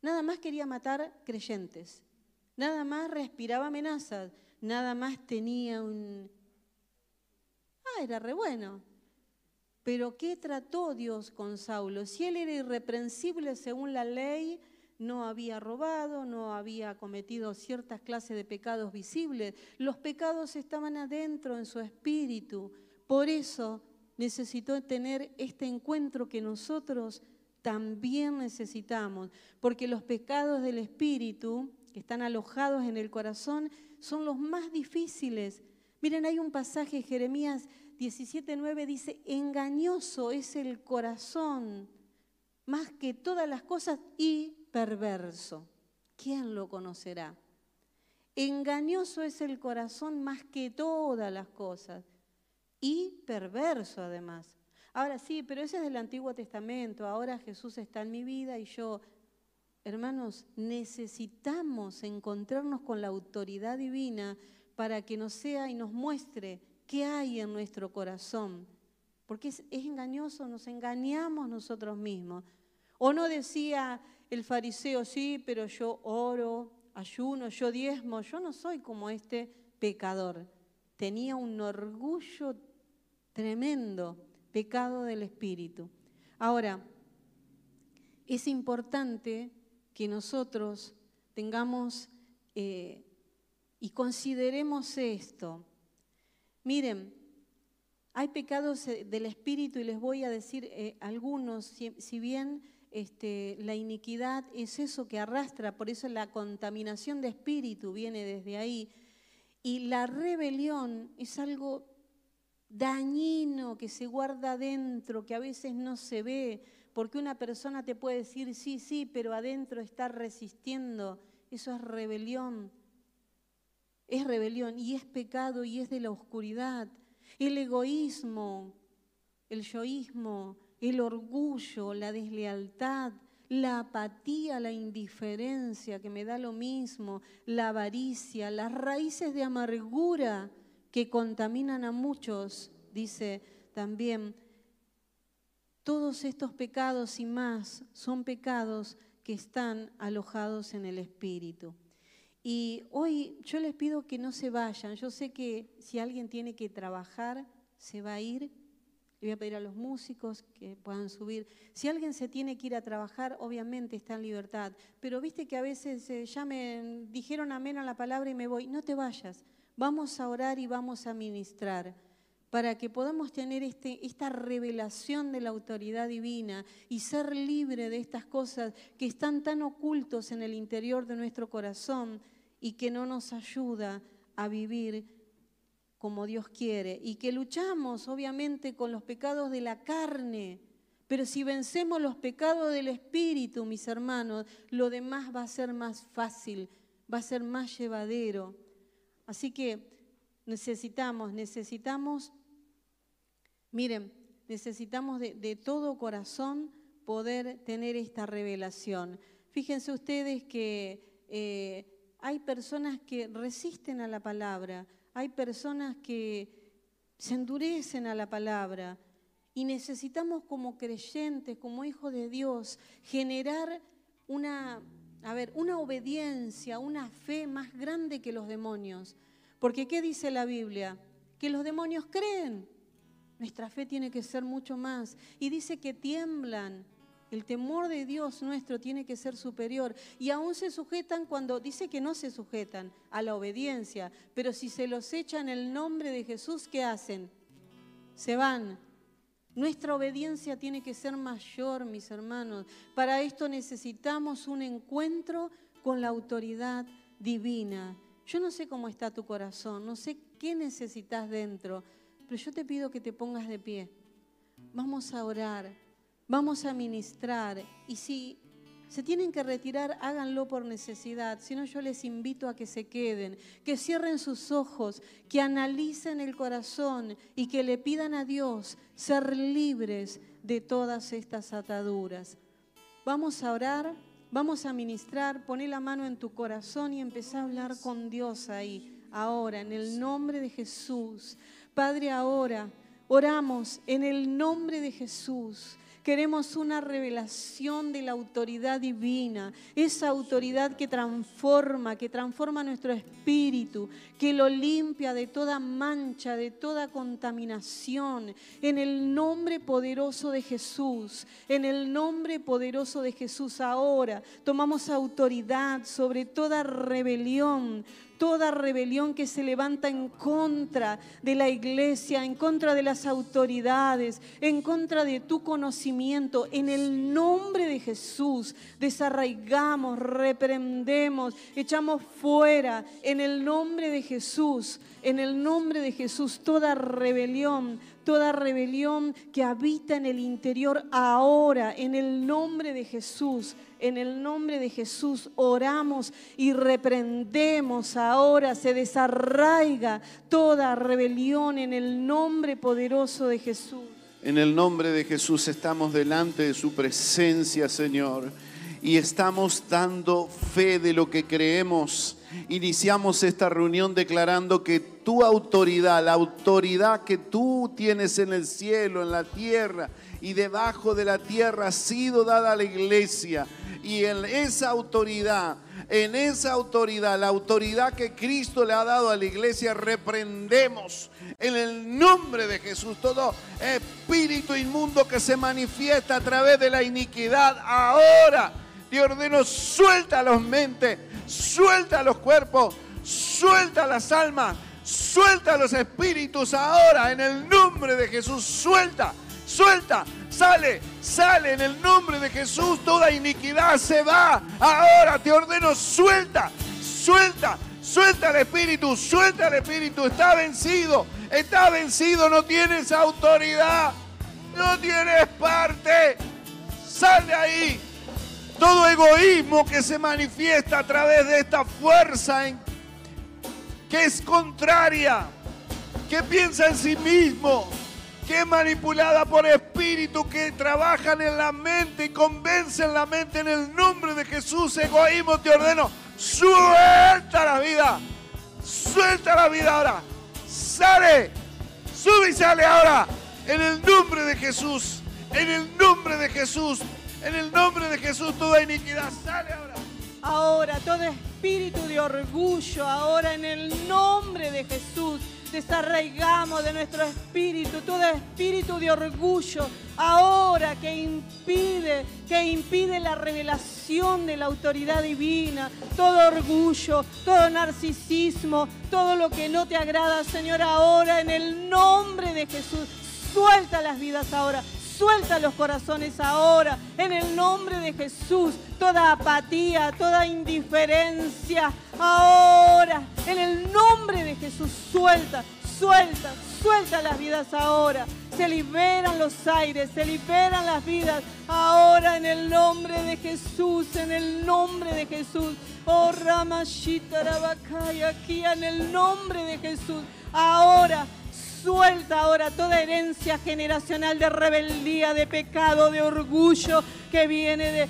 Nada más quería matar creyentes. Nada más respiraba amenazas. Nada más tenía un... Ah, era re bueno. Pero ¿qué trató Dios con Saulo? Si él era irreprensible según la ley, no había robado, no había cometido ciertas clases de pecados visibles. Los pecados estaban adentro en su espíritu. Por eso necesitó tener este encuentro que nosotros también necesitamos, porque los pecados del espíritu que están alojados en el corazón son los más difíciles. Miren, hay un pasaje, Jeremías 17:9 dice, engañoso es el corazón más que todas las cosas y perverso. ¿Quién lo conocerá? Engañoso es el corazón más que todas las cosas y perverso además. Ahora sí, pero ese es del Antiguo Testamento. Ahora Jesús está en mi vida y yo, hermanos, necesitamos encontrarnos con la autoridad divina para que nos sea y nos muestre qué hay en nuestro corazón. Porque es, engañoso, nos engañamos nosotros mismos. O no decía el fariseo, sí, pero yo oro, ayuno, yo diezmo, yo no soy como este pecador. Tenía un orgullo tremendo, pecado del espíritu. Ahora, es importante que nosotros tengamos eh, y consideremos esto. Miren, hay pecados eh, del espíritu y les voy a decir eh, algunos, si bien este, la iniquidad es eso que arrastra, por eso la contaminación de espíritu viene desde ahí. Y la rebelión es algo dañino que se guarda adentro, que a veces no se ve, porque una persona te puede decir sí, sí, pero adentro está resistiendo. Eso es rebelión. Es rebelión y es pecado y es de la oscuridad. El egoísmo, el yoísmo, el orgullo, la deslealtad, la apatía, la indiferencia, que me da lo mismo, la avaricia, las raíces de amargura que contaminan a muchos, dice también. Todos estos pecados y más son pecados que están alojados en el Espíritu. Y hoy yo les pido que no se vayan. Yo sé que si alguien tiene que trabajar, se va a ir Le voy a pedir a los músicos que puedan subir. Si alguien se tiene que ir a trabajar, obviamente está en libertad. Pero viste que a veces eh, ya me dijeron amén a la palabra y me voy. No te vayas. Vamos a orar y vamos a ministrar para que podamos tener este, esta revelación de la autoridad divina y ser libre de estas cosas que están tan ocultos en el interior de nuestro corazón y que no nos ayuda a vivir como Dios quiere y que luchamos obviamente con los pecados de la carne, pero si vencemos los pecados del Espíritu, mis hermanos, lo demás va a ser más fácil, va a ser más llevadero. Así que necesitamos, necesitamos, miren, necesitamos de, todo corazón poder tener esta revelación. Fíjense ustedes que eh, hay personas que resisten a la palabra, hay personas que se endurecen a la palabra y necesitamos como creyentes, como hijos de Dios, generar una, a ver, una obediencia, una fe más grande que los demonios. Porque ¿qué dice la Biblia? Que los demonios creen. Nuestra fe tiene que ser mucho más. Y dice que tiemblan. El temor de Dios nuestro tiene que ser superior. Y aún se sujetan cuando dice que no se sujetan a la obediencia. Pero si se los echa en el nombre de Jesús, ¿qué hacen? Se van. Nuestra obediencia tiene que ser mayor, mis hermanos. Para esto necesitamos un encuentro con la autoridad divina. Yo no sé cómo está tu corazón, no sé qué necesitas dentro, pero yo te pido que te pongas de pie. Vamos a orar. Vamos a ministrar y si se tienen que retirar, háganlo por necesidad. Si no, yo les invito a que se queden, que cierren sus ojos, que analicen el corazón y que le pidan a Dios ser libres de todas estas ataduras. Vamos a orar, vamos a ministrar, poné la mano en tu corazón y empezá a hablar con Dios ahí, ahora, en el nombre de Jesús. Padre, ahora oramos en el nombre de Jesús. Queremos una revelación de la autoridad divina, esa autoridad que transforma, que transforma nuestro espíritu, que lo limpia de toda mancha, de toda contaminación. En el nombre poderoso de Jesús, en el nombre poderoso de Jesús ahora tomamos autoridad sobre toda rebelión, toda rebelión que se levanta en contra de la iglesia, en contra de las autoridades, en contra de tu conocimiento. En el nombre de Jesús desarraigamos, reprendemos, echamos fuera en el nombre de Jesús, en el nombre de Jesús toda rebelión, toda rebelión que habita en el interior ahora, en el nombre de Jesús en el nombre de Jesús oramos y reprendemos ahora, se desarraiga toda rebelión en el nombre poderoso de Jesús.
En el nombre de Jesús estamos delante de su presencia, Señor, y estamos dando fe de lo que creemos. Iniciamos esta reunión declarando que tu autoridad, la autoridad que tú tienes en el cielo, en la tierra y debajo de la tierra, ha sido dada a la iglesia y en esa autoridad, en esa autoridad, la autoridad que Cristo le ha dado a la iglesia, reprendemos en el nombre de Jesús todo espíritu inmundo que se manifiesta a través de la iniquidad. Ahora te ordeno, suelta los mentes, suelta los cuerpos, suelta las almas, suelta los espíritus ahora en el nombre de Jesús, suelta suelta, sale, sale en el nombre de Jesús, toda iniquidad se va. Ahora te ordeno, suelta, suelta, suelta el espíritu, suelta el espíritu, está vencido, está vencido, no tienes autoridad, no tienes parte, sale ahí. Todo egoísmo que se manifiesta a través de esta fuerza que es contraria, que piensa en sí mismo, es manipulada por espíritus que trabajan en la mente y convencen la mente en el nombre de Jesús. Egoísmo, te ordeno, suelta la vida, suelta la vida ahora, sale, sube y sale ahora, en el nombre de Jesús, en el nombre de Jesús, en el nombre de Jesús, toda iniquidad, sale ahora.
Ahora, todo espíritu de orgullo, ahora en el nombre de Jesús Desarraigamos de nuestro espíritu todo espíritu de orgullo ahora que impide, que impide la revelación de la autoridad divina, todo orgullo, todo narcisismo, todo lo que no te agrada, Señor, ahora en el nombre de Jesús. Suelta las vidas ahora, Suelta los corazones ahora, en el nombre de Jesús. Toda apatía, toda indiferencia, ahora, en el nombre de Jesús. Suelta, suelta, suelta las vidas ahora. Se liberan los aires, se liberan las vidas ahora en el nombre de Jesús, en el nombre de Jesús. Oh Ramashita aquí en el nombre de Jesús. Ahora Suelta ahora toda herencia generacional de rebeldía, de pecado, de orgullo que viene de,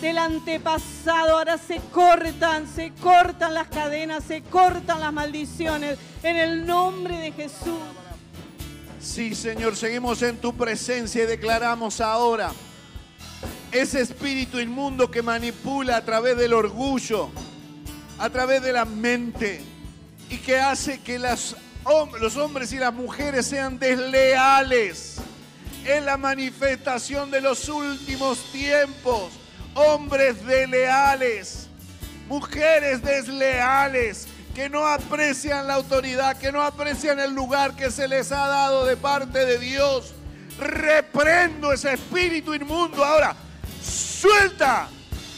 del antepasado. Ahora se cortan, se cortan las cadenas, se cortan las maldiciones en el nombre de Jesús.
Sí, Señor, seguimos en tu presencia y declaramos ahora ese espíritu inmundo que manipula a través del orgullo, a través de la mente y que hace que las los hombres y las mujeres sean desleales. Es la manifestación de los últimos tiempos. Hombres desleales, mujeres desleales, que no aprecian la autoridad, que no aprecian el lugar que se les ha dado de parte de Dios. Reprendo ese espíritu inmundo ahora. Suelta,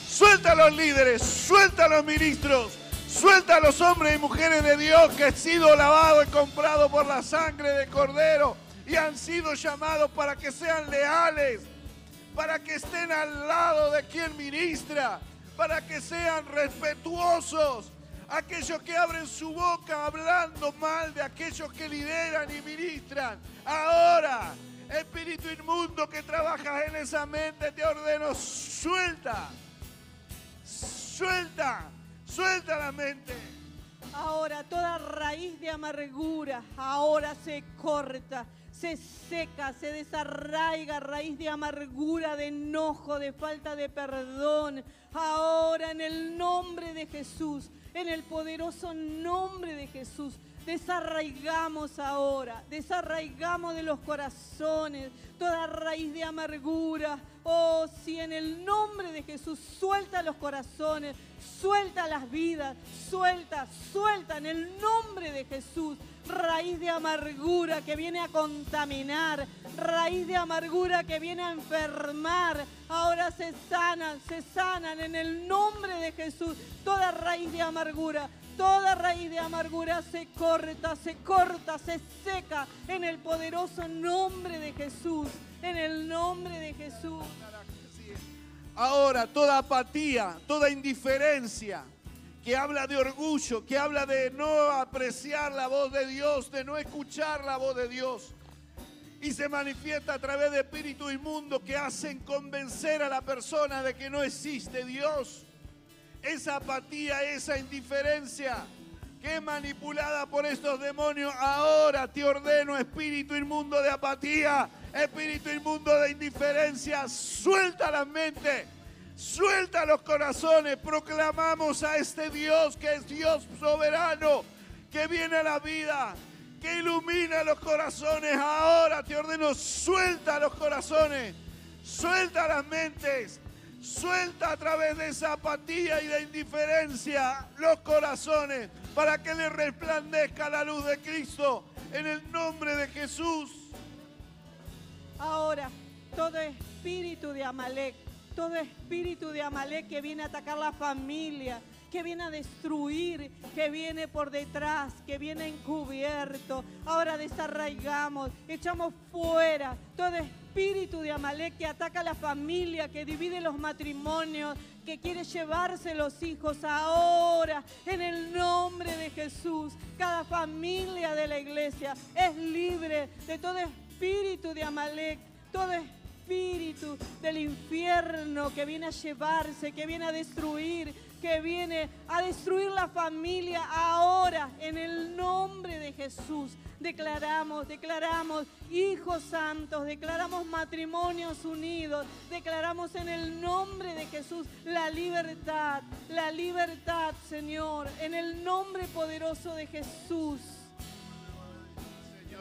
suelta a los líderes, suelta a los ministros, Suelta a los hombres y mujeres de Dios que han sido lavados y comprados por la sangre de Cordero y han sido llamados para que sean leales, para que estén al lado de quien ministra, para que sean respetuosos. Aquellos que abren su boca hablando mal de aquellos que lideran y ministran. Ahora, espíritu inmundo que trabajas en esa mente, te ordeno, suelta, suelta Suelta la mente.
Ahora toda raíz de amargura ahora se corta, se seca, se desarraiga raíz de amargura, de enojo, de falta de perdón. Ahora en el nombre de Jesús, en el poderoso nombre de Jesús, Desarraigamos ahora, desarraigamos de los corazones toda raíz de amargura. Oh, si en el nombre de Jesús suelta los corazones, suelta las vidas, suelta, suelta en el nombre de Jesús. Raíz de amargura que viene a contaminar, raíz de amargura que viene a enfermar. Ahora se sanan, se sanan en el nombre de Jesús. Toda raíz de amargura, Toda raíz de amargura se corta, se corta, se seca en el poderoso nombre de Jesús. En el nombre de Jesús.
Ahora toda apatía, toda indiferencia que habla de orgullo, que habla de no apreciar la voz de Dios, de no escuchar la voz de Dios. Y se manifiesta a través de espíritu inmundo que hacen convencer a la persona de que no existe Dios esa apatía, esa indiferencia que manipulada por estos demonios, ahora te ordeno, espíritu inmundo de apatía, espíritu inmundo de indiferencia, suelta la mente, suelta los corazones, proclamamos a este Dios que es Dios soberano, que viene a la vida, que ilumina los corazones, ahora te ordeno, suelta los corazones, suelta las mentes, Suelta a través de esa apatía y de indiferencia los corazones para que le resplandezca la luz de Cristo en el nombre de Jesús.
Ahora, todo espíritu de Amalek, todo espíritu de Amalek que viene a atacar la familia, que viene a destruir, que viene por detrás, que viene encubierto. Ahora desarraigamos, echamos fuera todo espíritu de Amalek que ataca a la familia, que divide los matrimonios, que quiere llevarse los hijos ahora, en el nombre de Jesús. Cada familia de la iglesia es libre de todo espíritu de Amalek, todo espíritu del infierno que viene a llevarse, que viene a destruir, que viene a destruir la familia ahora en el nombre de Jesús. Declaramos, declaramos hijos santos, declaramos matrimonios unidos, declaramos en el nombre de Jesús la libertad, la libertad, Señor, en el nombre poderoso de Jesús.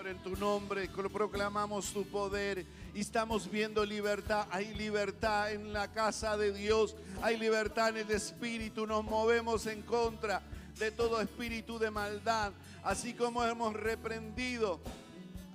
en tu nombre, proclamamos tu poder y estamos viendo libertad. Hay libertad en la casa de Dios, hay libertad en el Espíritu. Nos movemos en contra de todo espíritu de maldad, así como hemos reprendido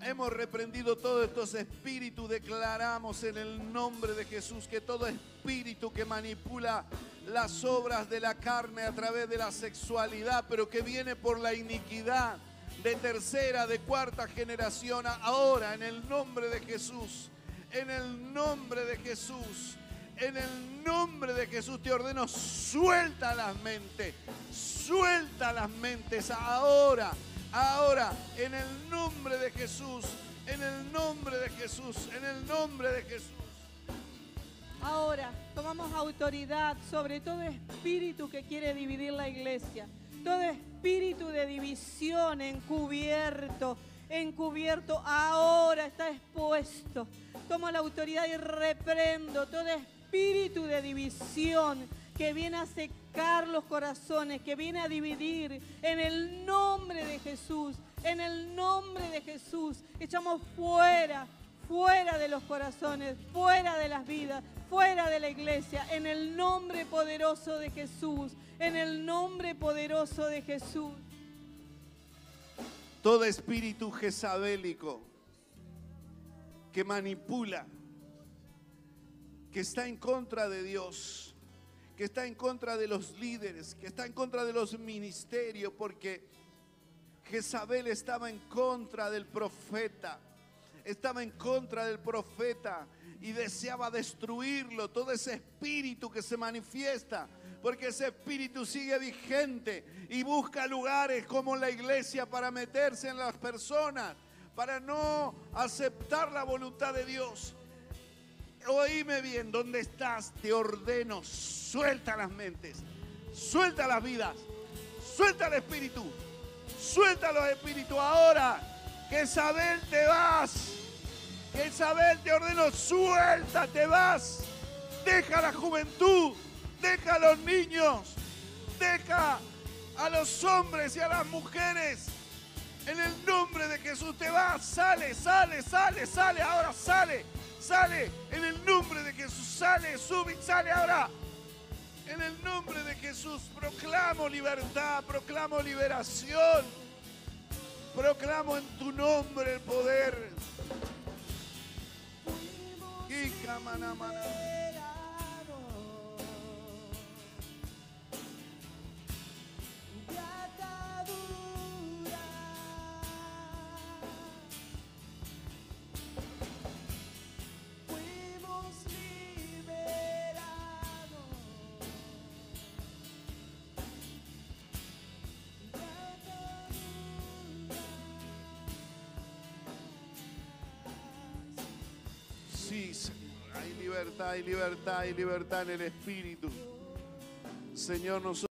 hemos reprendido todos estos espíritus, declaramos en el nombre de Jesús que todo espíritu que manipula las obras de la carne a través de la sexualidad, pero que viene por la iniquidad de tercera, de cuarta generación, ahora en el nombre de Jesús, en el nombre de Jesús, en el nombre de Jesús te ordeno, suelta las mentes, suelta las mentes ahora Ahora, en el nombre de Jesús, en el nombre de Jesús, en el nombre de Jesús.
Ahora, tomamos autoridad sobre todo espíritu que quiere dividir la iglesia. Todo espíritu de división encubierto, encubierto, ahora está expuesto. Tomo la autoridad y reprendo todo espíritu de división que viene a secar los corazones, que viene a dividir. En el nombre de Jesús, en el nombre de Jesús, echamos fuera, fuera de los corazones, fuera de las vidas, fuera de la iglesia, en el nombre poderoso de Jesús, en el nombre poderoso de Jesús.
Todo espíritu jezabélico que manipula, que está en contra de Dios, que está en contra de los líderes, que está en contra de los ministerios, porque Jezabel estaba en contra del profeta, estaba en contra del profeta y deseaba destruirlo, todo ese espíritu que se manifiesta, porque ese espíritu sigue vigente y busca lugares como la iglesia para meterse en las personas, para no aceptar la voluntad de Dios oíme bien, ¿dónde estás? Te ordeno, suelta las mentes, suelta las vidas, suelta el espíritu, suelta los espíritus. Ahora, que Isabel te vas, que Isabel te ordeno, suelta, te vas. Deja la juventud, deja a los niños, deja a los hombres y a las mujeres. En el nombre de Jesús te vas, sale, sale, sale, sale, ahora sale sale en el nombre de Jesús, sale, sube, sale ahora. En el nombre de Jesús proclamo libertad, proclamo liberación, proclamo en tu nombre el poder. Libertad, hay libertad en el Espíritu. Señor, nosotros.